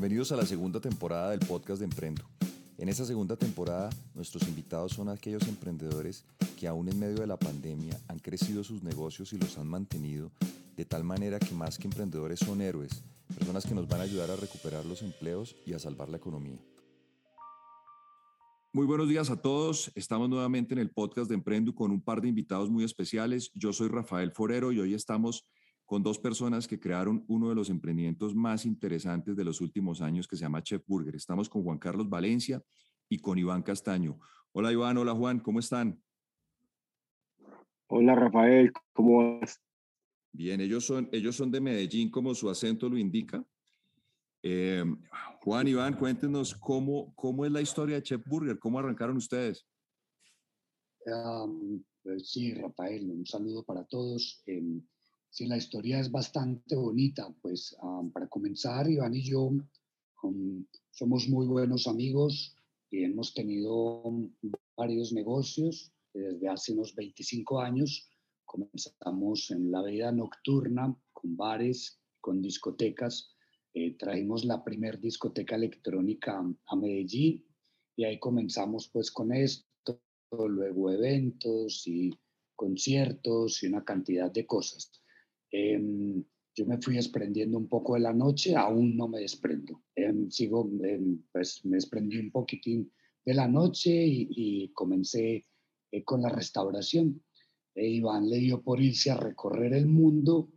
Bienvenidos a la segunda temporada del podcast de Emprendo. En esta segunda temporada, nuestros invitados son aquellos emprendedores que aún en medio de la pandemia han crecido sus negocios y los han mantenido de tal manera que más que emprendedores son héroes, personas que nos van a ayudar a recuperar los empleos y a salvar la economía. Muy buenos días a todos. Estamos nuevamente en el podcast de Emprendo con un par de invitados muy especiales. Yo soy Rafael Forero y hoy estamos con dos personas que crearon uno de los emprendimientos más interesantes de los últimos años que se llama Chef Burger. Estamos con Juan Carlos Valencia y con Iván Castaño. Hola Iván, hola Juan, ¿cómo están? Hola Rafael, ¿cómo vas? Bien, ellos son, ellos son de Medellín, como su acento lo indica. Eh, Juan, Iván, cuéntenos cómo, cómo es la historia de Chef Burger, cómo arrancaron ustedes. Pues sí, Rafael, un saludo para todos. Em, Sí, la historia es bastante bonita. Pues para comenzar, Iván y yo somos muy buenos amigos y hemos tenido varios negocios desde hace unos 25 años. Comenzamos en la vida nocturna con bares, con discotecas. Eh, trajimos la primer discoteca electrónica a Medellín y ahí comenzamos pues con esto, luego eventos y conciertos y una cantidad de cosas. Em, yo me fui desprendiendo un poco de la noche, aún no me desprendo. Em, sigo, em, pues me desprendí un poquitín de la noche y, comencé eh, con la restauración. E Iván le dio por irse a recorrer el mundo,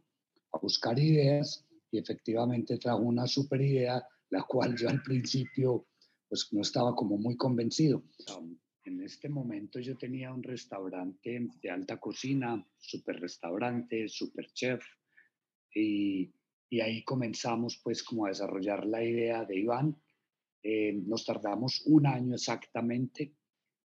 a buscar ideas y efectivamente trajo una super idea, la cual yo al principio pues no estaba como muy convencido. En este momento yo tenía un restaurante de alta cocina, super restaurante, super chef, y, ahí comenzamos pues como a desarrollar la idea de Iván. Eh, nos tardamos un año exactamente,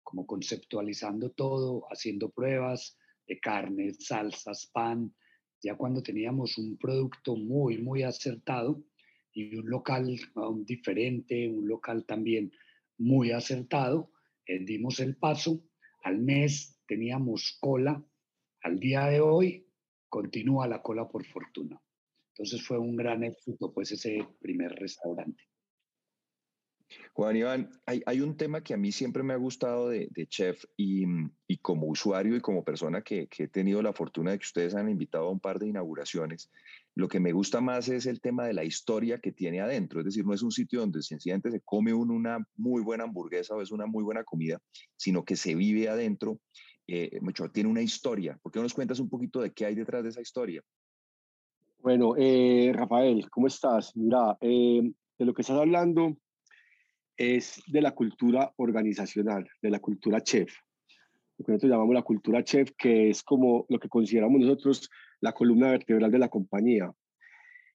como conceptualizando todo, haciendo pruebas de carne, salsas, pan, ya cuando teníamos un producto muy, muy acertado y un local um, diferente, un local también muy acertado, eh, dimos el paso, al mes teníamos cola, al día de hoy continúa la cola por fortuna. Entonces fue un gran éxito, pues, ese primer restaurante. Juan Iván, hay, un tema que a mí siempre me ha gustado de, Chef y, como usuario y como persona que, he tenido la fortuna de que ustedes han invitado a un par de inauguraciones, lo que me gusta más es el tema de la historia que tiene adentro. Es decir, no es un sitio donde sencillamente se come una muy buena hamburguesa o es una muy buena comida, sino que se vive adentro. Eh, mucho, tiene una historia. ¿Por qué no nos cuentas un poquito de qué hay detrás de esa historia? Bueno, eh, Rafael, ¿cómo estás? Mira, eh, de lo que estás hablando es de la cultura organizacional, de la cultura chef. Lo que nosotros llamamos la cultura chef, que es como lo que consideramos nosotros la columna vertebral de la compañía.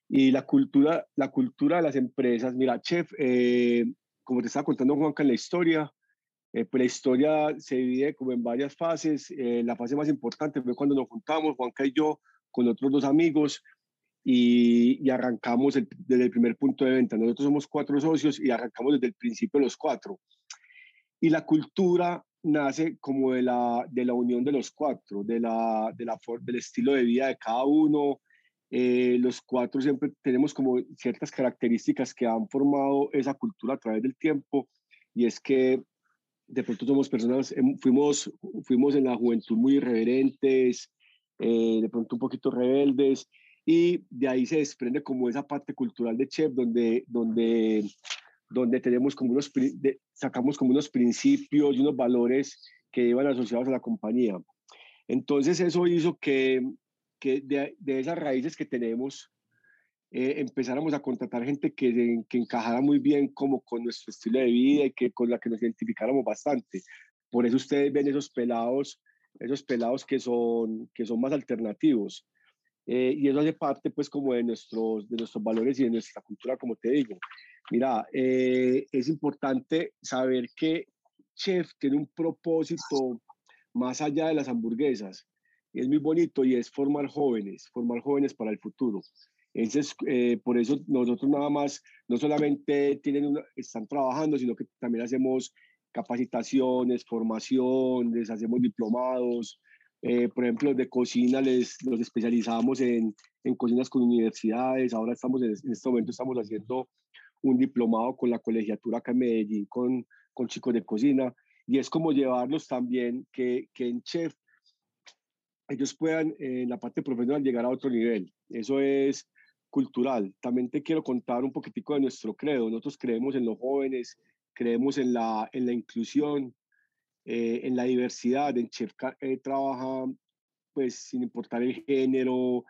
Y la cultura, la cultura de las empresas, mira, chef, eh, como te estaba contando Juanca en la historia, eh, pues la historia se divide como en varias fases. Eh, la fase más importante fue cuando nos juntamos, Juanca y yo, con otros dos amigos, y, arrancamos desde el primer punto de venta. Nosotros somos cuatro socios y arrancamos desde el principio los cuatro. Y la cultura nace como de la, de la unión de los cuatro, de la, de la, del estilo de vida de cada uno. Eh, los cuatro siempre tenemos como ciertas características que han formado esa cultura a través del tiempo y es que de pronto somos personas, em, fuimos, fuimos en la juventud muy irreverentes, eh, de pronto un poquito rebeldes y de ahí se desprende como esa parte cultural de Chef donde, donde, donde tenemos como unos, sacamos como unos principios y unos valores que iban asociados a la compañía. Entonces eso hizo que, que de, de, esas raíces que tenemos eh, empezáramos a contratar gente que, que encajara muy bien como con nuestro estilo de vida y que con la que nos identificáramos bastante. Por eso ustedes ven esos pelados, esos pelados que son, que son más alternativos. Eh, y eso hace parte pues como de nuestros, de nuestros valores y de nuestra cultura, como te digo. Mira, eh, es importante saber que Chef tiene un propósito más allá de las hamburguesas. Es muy bonito y es formar jóvenes, formar jóvenes para el futuro. Ese es, eh, por eso nosotros nada más, no solamente tienen están trabajando, sino que también hacemos capacitaciones, formación, les hacemos diplomados, eh, por ejemplo, de cocina les, los especializamos en, en, cocinas con universidades. Ahora estamos en, este momento estamos haciendo un diplomado con la colegiatura acá en Medellín con, con chicos de cocina y es como llevarlos también que, que en chef ellos puedan en la parte profesional llegar a otro nivel. Eso es cultural. También te quiero contar un poquitico de nuestro credo. Nosotros creemos en los jóvenes, creemos en la, en la inclusión, eh, en la diversidad. En Chef eh, trabaja pues sin importar el género,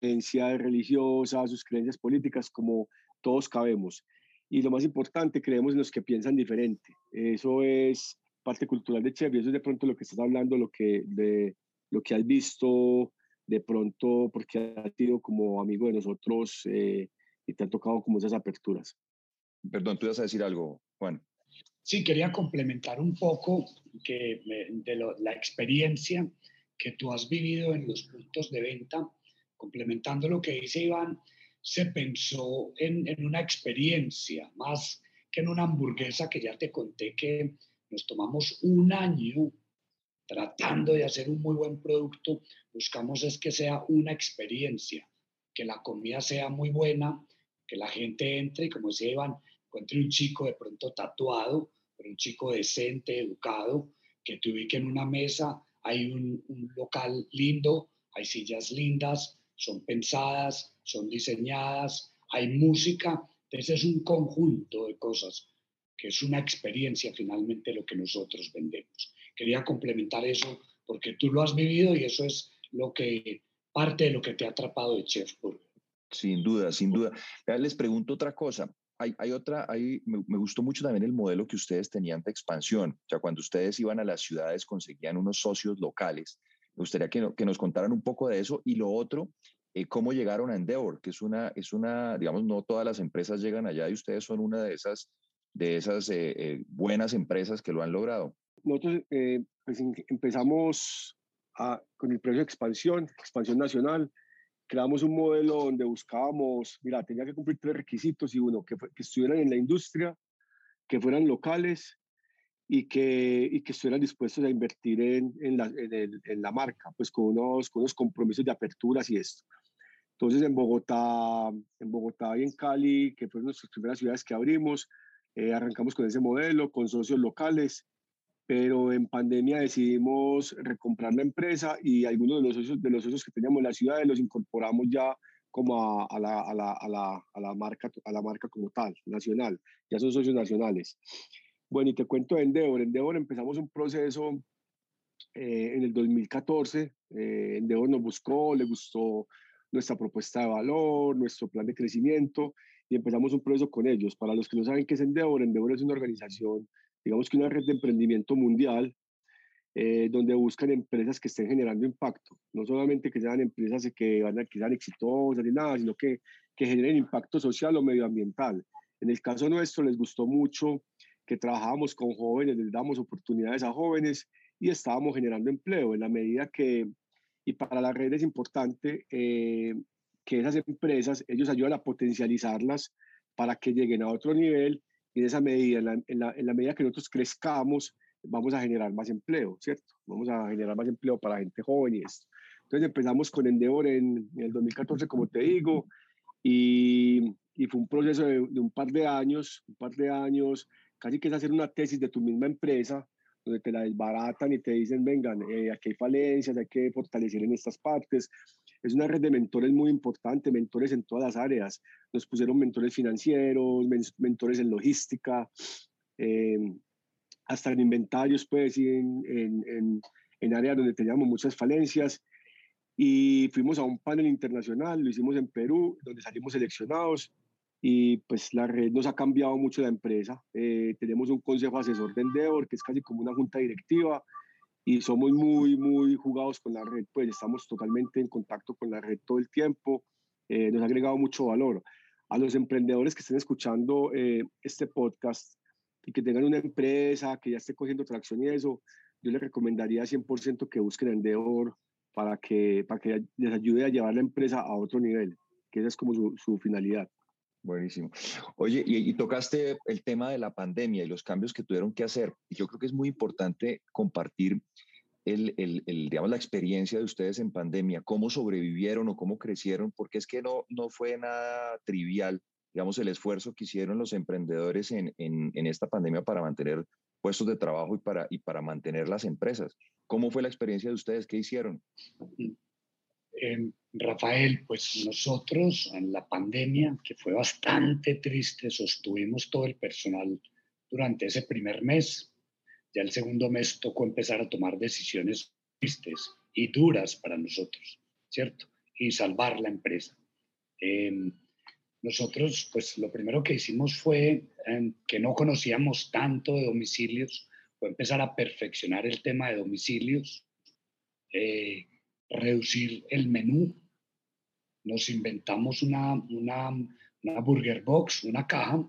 creencias religiosas, sus creencias políticas, como todos cabemos. Y lo más importante, creemos en los que piensan diferente. Eso es parte cultural de Chef y eso es de pronto lo que estás hablando, lo que, de, lo que has visto de pronto, porque has sido como amigo de nosotros eh, y te han tocado como esas aperturas. Perdón, tú ibas a decir algo, Juan. Sí, quería complementar un poco que, de la experiencia que tú has vivido en los puntos de venta, complementando lo que dice Iván, se pensó en, una experiencia más que en una hamburguesa que ya te conté que nos tomamos un año tratando de hacer un muy buen producto, buscamos es que sea una experiencia, que la comida sea muy buena, que la gente entre y como decía Iván, encuentre un chico de pronto tatuado, pero un chico decente, educado, que te ubique en una mesa, hay un, local lindo, hay sillas lindas, son pensadas, son diseñadas, hay música, entonces es un conjunto de cosas que es una experiencia finalmente lo que nosotros vendemos. Quería complementar eso porque tú lo has vivido y eso es lo que parte de lo que te ha atrapado de Chef Burger. Sin duda, sin duda. Les pregunto otra cosa. Hay, otra, hay, me, gustó mucho también el modelo que ustedes tenían de expansión. O sea, cuando ustedes iban a las ciudades conseguían unos socios locales. Me gustaría que, nos contaran un poco de eso. Y lo otro, eh, cómo llegaron a Endeavor, que es una, es una, digamos, no todas las empresas llegan allá y ustedes son una de esas, de esas eh, eh, buenas empresas que lo han logrado. Nosotros pues, empezamos a, con el proceso de expansión, expansión nacional, creamos un modelo donde buscábamos, mira, tenía que cumplir tres requisitos y uno, que, que estuvieran en la industria, que fueran locales y que, y que estuvieran dispuestos a invertir en, en, la, en, el, en, la, marca, pues con unos, con unos compromisos de aperturas y esto. Entonces en Bogotá, en Bogotá y en Cali, que fueron nuestras primeras ciudades que abrimos, eh, arrancamos con ese modelo, con socios locales, pero en pandemia decidimos recomprar la empresa y algunos de los socios, de los socios que teníamos en la ciudad los incorporamos ya como a, a, la, a, la, a, la, a, la, marca, a la marca como tal, nacional, ya son socios nacionales. Bueno, y te cuento de Endeavor. Endeavor empezamos un proceso eh, en el 2014. Eh, Endeavor nos buscó, le gustó nuestra propuesta de valor, nuestro plan de crecimiento y empezamos un proceso con ellos. Para los que no saben qué es Endeavor, Endeavor es una organización, digamos que una red de emprendimiento mundial eh, donde buscan empresas que estén generando impacto. No solamente que sean empresas que, van a, que sean exitosas ni nada, sino que, que generen impacto social o medioambiental. En el caso nuestro les gustó mucho que trabajábamos con jóvenes, les damos oportunidades a jóvenes y estábamos generando empleo en la medida que, y para la red es importante eh, que esas empresas, ellos ayudan a potencializarlas para que lleguen a otro nivel y en esa medida, en la, en la, en la medida que nosotros crezcamos, vamos a generar más empleo, ¿cierto? Vamos a generar más empleo para gente joven y esto. Entonces empezamos con Endeavor en, en el 2014, como te digo, y, y fue un proceso de, de, un par de años, un par de años casi que es hacer una tesis de tu misma empresa, donde te la desbaratan y te dicen, vengan, eh, aquí hay falencias, hay que fortalecer en estas partes. Es una red de mentores muy importante, mentores en todas las áreas. Nos pusieron mentores financieros, mentores en logística, eh, hasta en inventarios, pues, y en, en, en, en áreas donde teníamos muchas falencias. Y fuimos a un panel internacional, lo hicimos en Perú, donde salimos seleccionados y pues la red nos ha cambiado mucho la empresa. Eh, tenemos un consejo asesor de Endeavor que es casi como una junta directiva y somos muy, muy jugados con la red, pues estamos totalmente en contacto con la red todo el tiempo, eh, nos ha agregado mucho valor. A los emprendedores que estén escuchando eh, este podcast y que tengan una empresa que ya esté cogiendo tracción y eso, yo les recomendaría 100% que busquen Endeavor para que, para que les ayude a llevar la empresa a otro nivel, que esa es como su, su finalidad. Buenísimo. Oye, y, y, tocaste el tema de la pandemia y los cambios que tuvieron que hacer. Y yo creo que es muy importante compartir el, el, el, digamos, la experiencia de ustedes en pandemia, cómo sobrevivieron o cómo crecieron, porque es que no, no fue nada trivial digamos, el esfuerzo que hicieron los emprendedores en, en, esta pandemia para mantener puestos de trabajo y para, y para mantener las empresas. ¿Cómo fue la experiencia de ustedes? ¿Qué hicieron? Eh, Rafael, pues nosotros en la pandemia, que fue bastante triste, sostuvimos todo el personal durante ese primer mes. Ya el segundo mes tocó empezar a tomar decisiones tristes y duras para nosotros, ¿cierto? Y salvar la empresa. Em, nosotros, pues lo primero que hicimos fue, em, que no conocíamos tanto de domicilios, fue empezar a perfeccionar el tema de domicilios, eh, reducir el menú. Nos inventamos una, una, una burger box, una caja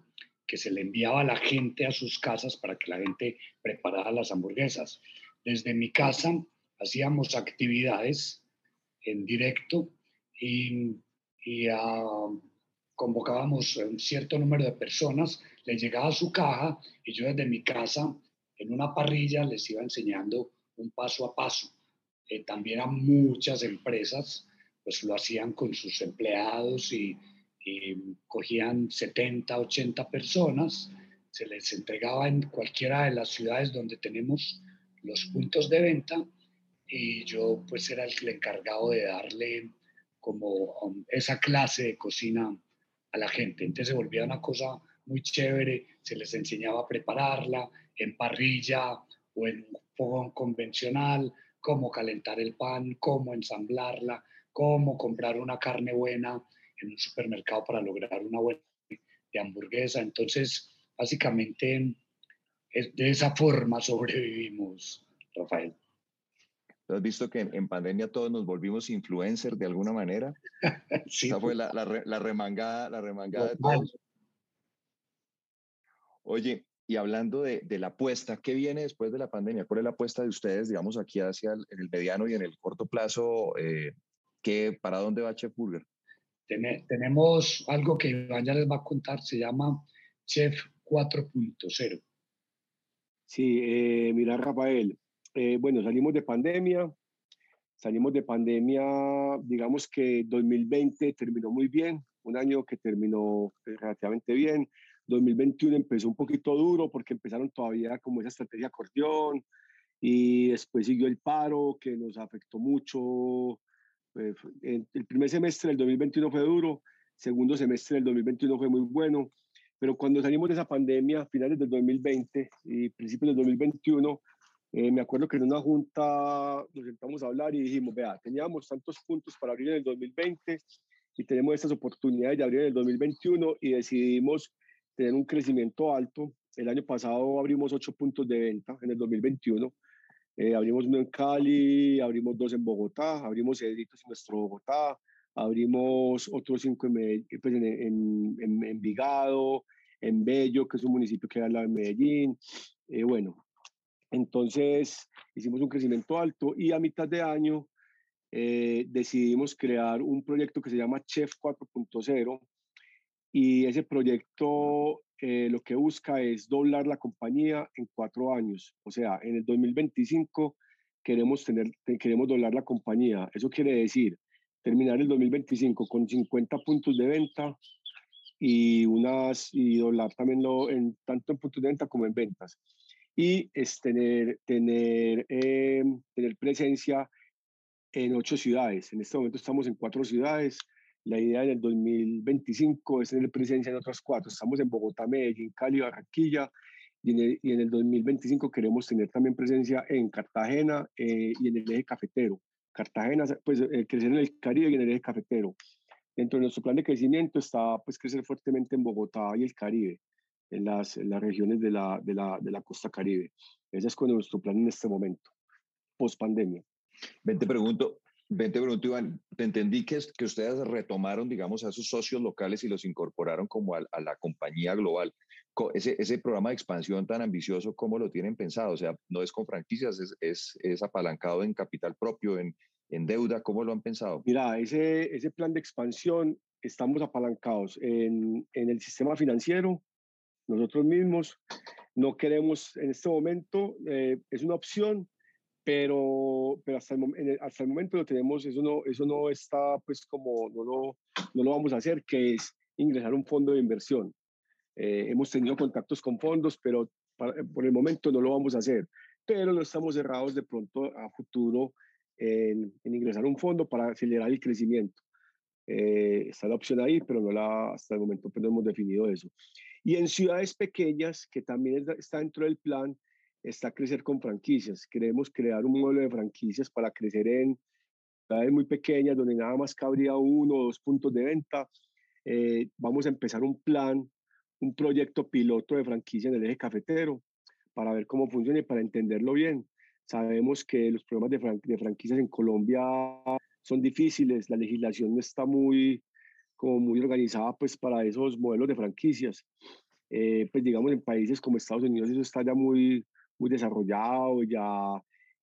que se le enviaba a la gente a sus casas para que la gente preparara las hamburguesas. Desde mi casa hacíamos actividades en directo y, y uh, convocábamos un cierto número de personas, les llegaba a su caja y yo desde mi casa en una parrilla les iba enseñando un paso a paso. Eh, también a muchas empresas pues lo hacían con sus empleados y, cogían 70, 80 personas, se les entregaba en cualquiera de las ciudades donde tenemos los puntos de venta y yo pues era el encargado de darle como esa clase de cocina a la gente. Entonces se volvía una cosa muy chévere, se les enseñaba a prepararla en parrilla o en fogón convencional, cómo calentar el pan, cómo ensamblarla, cómo comprar una carne buena en un supermercado para lograr una buena de hamburguesa. Entonces, básicamente, de esa forma sobrevivimos, Rafael. ¿Has visto que en, pandemia todos nos volvimos influencers de alguna manera? sí. Esa fue la, la, remangada, la remangada de todos. Oye, y hablando de, de, la apuesta, ¿qué viene después de la pandemia? ¿Cuál es la apuesta de ustedes, digamos, aquí hacia el, en el mediano y en el corto plazo? Eh, ¿qué, ¿Para dónde va Chef Burger? tenemos algo que Iván ya les va a contar, se llama Chef 4.0. Sí, eh, mira Rafael, eh, bueno, salimos de pandemia, salimos de pandemia, digamos que 2020 terminó muy bien, un año que terminó relativamente bien, 2021 empezó un poquito duro porque empezaron todavía como esa estrategia acordeón y después siguió el paro que nos afectó mucho. Pues, el primer semestre del 2021 fue duro, segundo semestre del 2021 fue muy bueno, pero cuando salimos de esa pandemia, finales del 2020 y principios del 2021, eh, me acuerdo que en una junta nos sentamos a hablar y dijimos, vea, teníamos tantos puntos para abrir en el 2020 y tenemos estas oportunidades de abrir en el 2021 y decidimos tener un crecimiento alto. El año pasado abrimos ocho puntos de venta en el 2021. Eh, abrimos uno en Cali, abrimos dos en Bogotá, abrimos Cedritos en nuestro Bogotá, abrimos otros cinco en, pues en, en, en, Envigado, en Bello, que es un municipio que da al lado de Medellín. Eh, bueno, entonces hicimos un crecimiento alto y a mitad de año eh, decidimos crear un proyecto que se llama Chef 4.0 y ese proyecto eh, lo que busca es doblar la compañía en cuatro años. O sea, en el 2025 queremos, tener, queremos doblar la compañía. Eso quiere decir terminar el 2025 con 50 puntos de venta y, unas, y doblar también lo, en, tanto en puntos de venta como en ventas. Y es tener, tener, eh, tener presencia en ocho ciudades. En este momento estamos en cuatro ciudades la idea en el 2025 es tener presencia en otras cuatro. Estamos en Bogotá, Medellín, Cali, Barranquilla. Y en, el, y en el 2025 queremos tener también presencia en Cartagena eh, y en el eje cafetero. Cartagena, pues eh, crecer en el Caribe y en el eje cafetero. Dentro de nuestro plan de crecimiento está pues crecer fuertemente en Bogotá y el Caribe, en las, en las regiones de la, de, la, de la costa Caribe. Ese es con nuestro plan en este momento, post pandemia. Ven, te pregunto, Ven, te pregunto, Iván, te entendí que, que ustedes retomaron, digamos, a sus socios locales y los incorporaron como a, la compañía global. Ese, ese, programa de expansión tan ambicioso, ¿cómo lo tienen pensado? O sea, no es con franquicias, es, es, es apalancado en capital propio, en, en, deuda, ¿cómo lo han pensado? Mira, ese, ese plan de expansión, estamos apalancados en, en el sistema financiero, nosotros mismos. No queremos en este momento, eh, es una opción, pero, pero hasta, el, hasta el momento lo tenemos, eso no, eso no está pues como, no lo, no lo vamos a hacer, que es ingresar un fondo de inversión. Eh, hemos tenido contactos con fondos, pero por el momento no lo vamos a hacer. Pero no estamos cerrados de pronto a futuro en, en ingresar un fondo para acelerar el crecimiento. Eh, está la opción ahí, pero no la, hasta el momento pues no hemos definido eso. Y en ciudades pequeñas, que también está dentro del plan, está crecer con franquicias. Queremos crear un modelo de franquicias para crecer en ciudades muy pequeñas, donde nada más cabría uno o dos puntos de venta. Eh, vamos a empezar un plan, un proyecto piloto de franquicia en el eje cafetero para ver cómo funciona y para entenderlo bien. Sabemos que los problemas de, de franquicias en Colombia son difíciles, la legislación no está muy, como muy organizada pues para esos modelos de franquicias. Eh, pues digamos en países como Estados Unidos eso está ya muy, muy desarrollado, ya,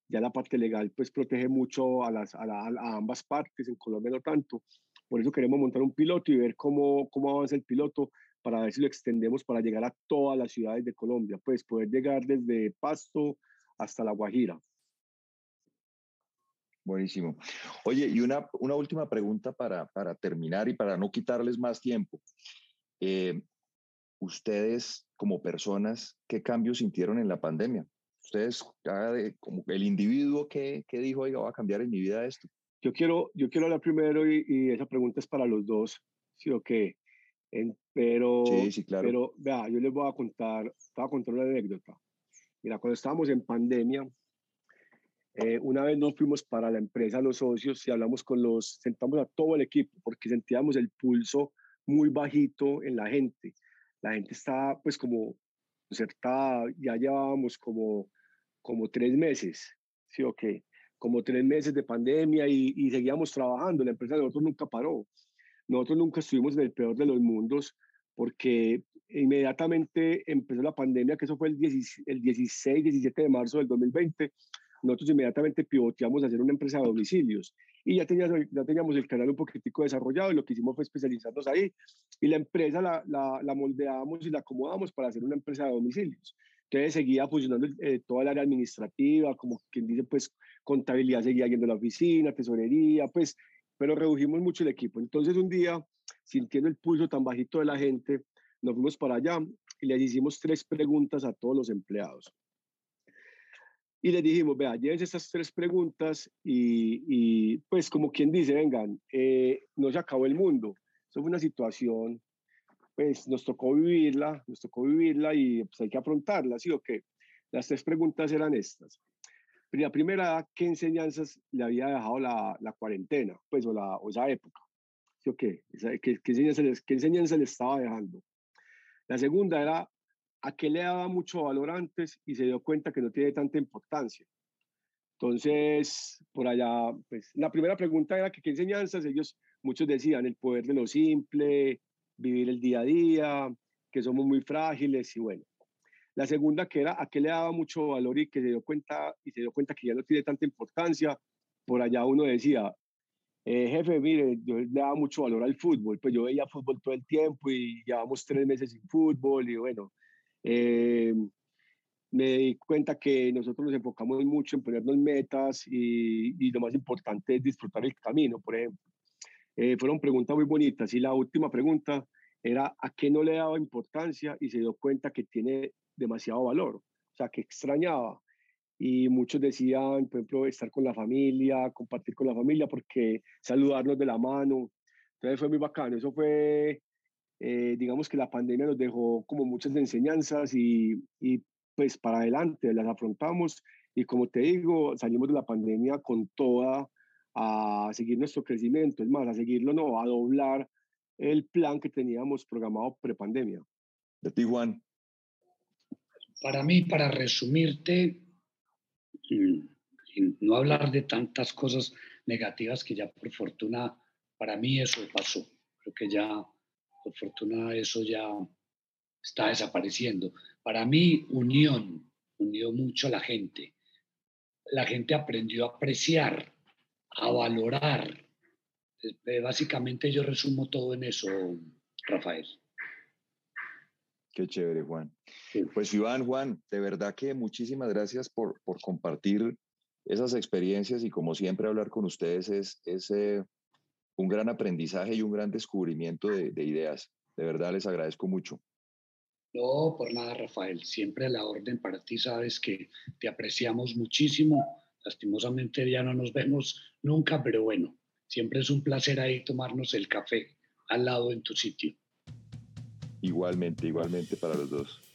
ya la parte legal pues protege mucho a, las, a, a, ambas partes, en Colombia no tanto. Por eso queremos montar un piloto y ver cómo, cómo avanza el piloto para ver si lo extendemos para llegar a todas las ciudades de Colombia, pues poder llegar desde Pasto hasta La Guajira. Buenísimo. Oye, y una, una última pregunta para, para, terminar y para no quitarles más tiempo. Eh, ustedes como personas, ¿qué cambios sintieron en la pandemia? Ustedes, como el individuo, ¿qué, qué dijo, oiga, va a cambiar en mi vida esto? Yo quiero, yo quiero hablar primero y, y esa pregunta es para los dos, ¿sí o qué? pero, sí, sí, claro. pero, vea, yo les voy a contar, voy a contar una anécdota. Mira, cuando estábamos en pandemia, eh, una vez nos fuimos para la empresa, los socios, y hablamos con los, sentamos a todo el equipo, porque sentíamos el pulso muy bajito en la gente. La gente estaba pues como concertada, ya llevábamos como, como tres meses, ¿sí o qué? Como tres meses de pandemia y, y seguíamos trabajando, la empresa de nosotros nunca paró. Nosotros nunca estuvimos en el peor de los mundos porque inmediatamente empezó la pandemia, que eso fue el, 16, el 16, 17 de marzo del 2020, nosotros inmediatamente pivoteamos a hacer una empresa de domicilios y ya teníamos, ya teníamos el canal un poquitico desarrollado y lo que hicimos fue especializarnos ahí y la empresa la, la, la y la acomodamos para hacer una empresa de domicilios. Entonces seguía funcionando eh, toda el área administrativa, como quien dice, pues contabilidad seguía yendo a la oficina, tesorería, pues, pero redujimos mucho el equipo. Entonces un día, sintiendo el pulso tan bajito de la gente, nos fuimos para allá y les hicimos tres preguntas a todos los empleados. Y les dijimos, vea, llévense estas tres preguntas y, y pues como quien dice, vengan, eh, no se acabó el mundo. Eso fue una situación, pues nos tocó vivirla, nos tocó vivirla y pues hay que afrontarla, ¿sí o qué? Las tres preguntas eran estas. La primera, ¿qué enseñanzas le había dejado la, la cuarentena, pues, o, la, o esa época? ¿Sí o qué? ¿Qué, qué, enseñanza les, ¿Qué enseñanza le estaba dejando? La segunda era, a qué le daba mucho valor antes y se dio cuenta que no tiene tanta importancia. Entonces, por allá, pues la primera pregunta era que qué enseñanzas, ellos muchos decían el poder de lo simple, vivir el día a día, que somos muy frágiles y bueno. La segunda que era a qué le daba mucho valor y que se dio cuenta y se dio cuenta que ya no tiene tanta importancia. Por allá uno decía, eh, jefe, mire, yo le daba mucho valor al fútbol, pues yo veía fútbol todo el tiempo y llevamos tres meses sin fútbol y bueno, eh, me di cuenta que nosotros nos enfocamos mucho en ponernos metas y, y lo más importante es disfrutar el camino, por ejemplo. Eh, fueron preguntas muy bonitas y la última pregunta era a qué no le daba importancia y se dio cuenta que tiene demasiado valor, o sea, que extrañaba. Y muchos decían, por ejemplo, estar con la familia, compartir con la familia, porque saludarnos de la mano. Entonces fue muy bacano. Eso fue eh, digamos que la pandemia nos dejó como muchas enseñanzas y, y, pues para adelante las afrontamos y como te digo, salimos de la pandemia con toda a seguir nuestro crecimiento, es más, a seguirlo, no, a doblar el plan que teníamos programado prepandemia. De ti, Juan. Para mí, para resumirte, y no hablar de tantas cosas negativas que ya por fortuna, para mí eso pasó. Creo que ya por fortuna eso ya está desapareciendo. Para mí, unión, unió mucho a la gente. La gente aprendió a apreciar, a valorar. Eh, básicamente yo resumo todo en eso, Rafael. Qué chévere, Juan. Pues Iván, Juan, de verdad que muchísimas gracias por, por compartir esas experiencias y como siempre hablar con ustedes es, es eh, un gran aprendizaje y un gran descubrimiento de, ideas. De verdad les agradezco mucho. No, por nada, Rafael. Siempre a la orden para ti. Sabes que te apreciamos muchísimo. Lastimosamente ya no nos vemos nunca, pero bueno, siempre es un placer ahí tomarnos el café al lado en tu sitio. Igualmente, igualmente para los dos.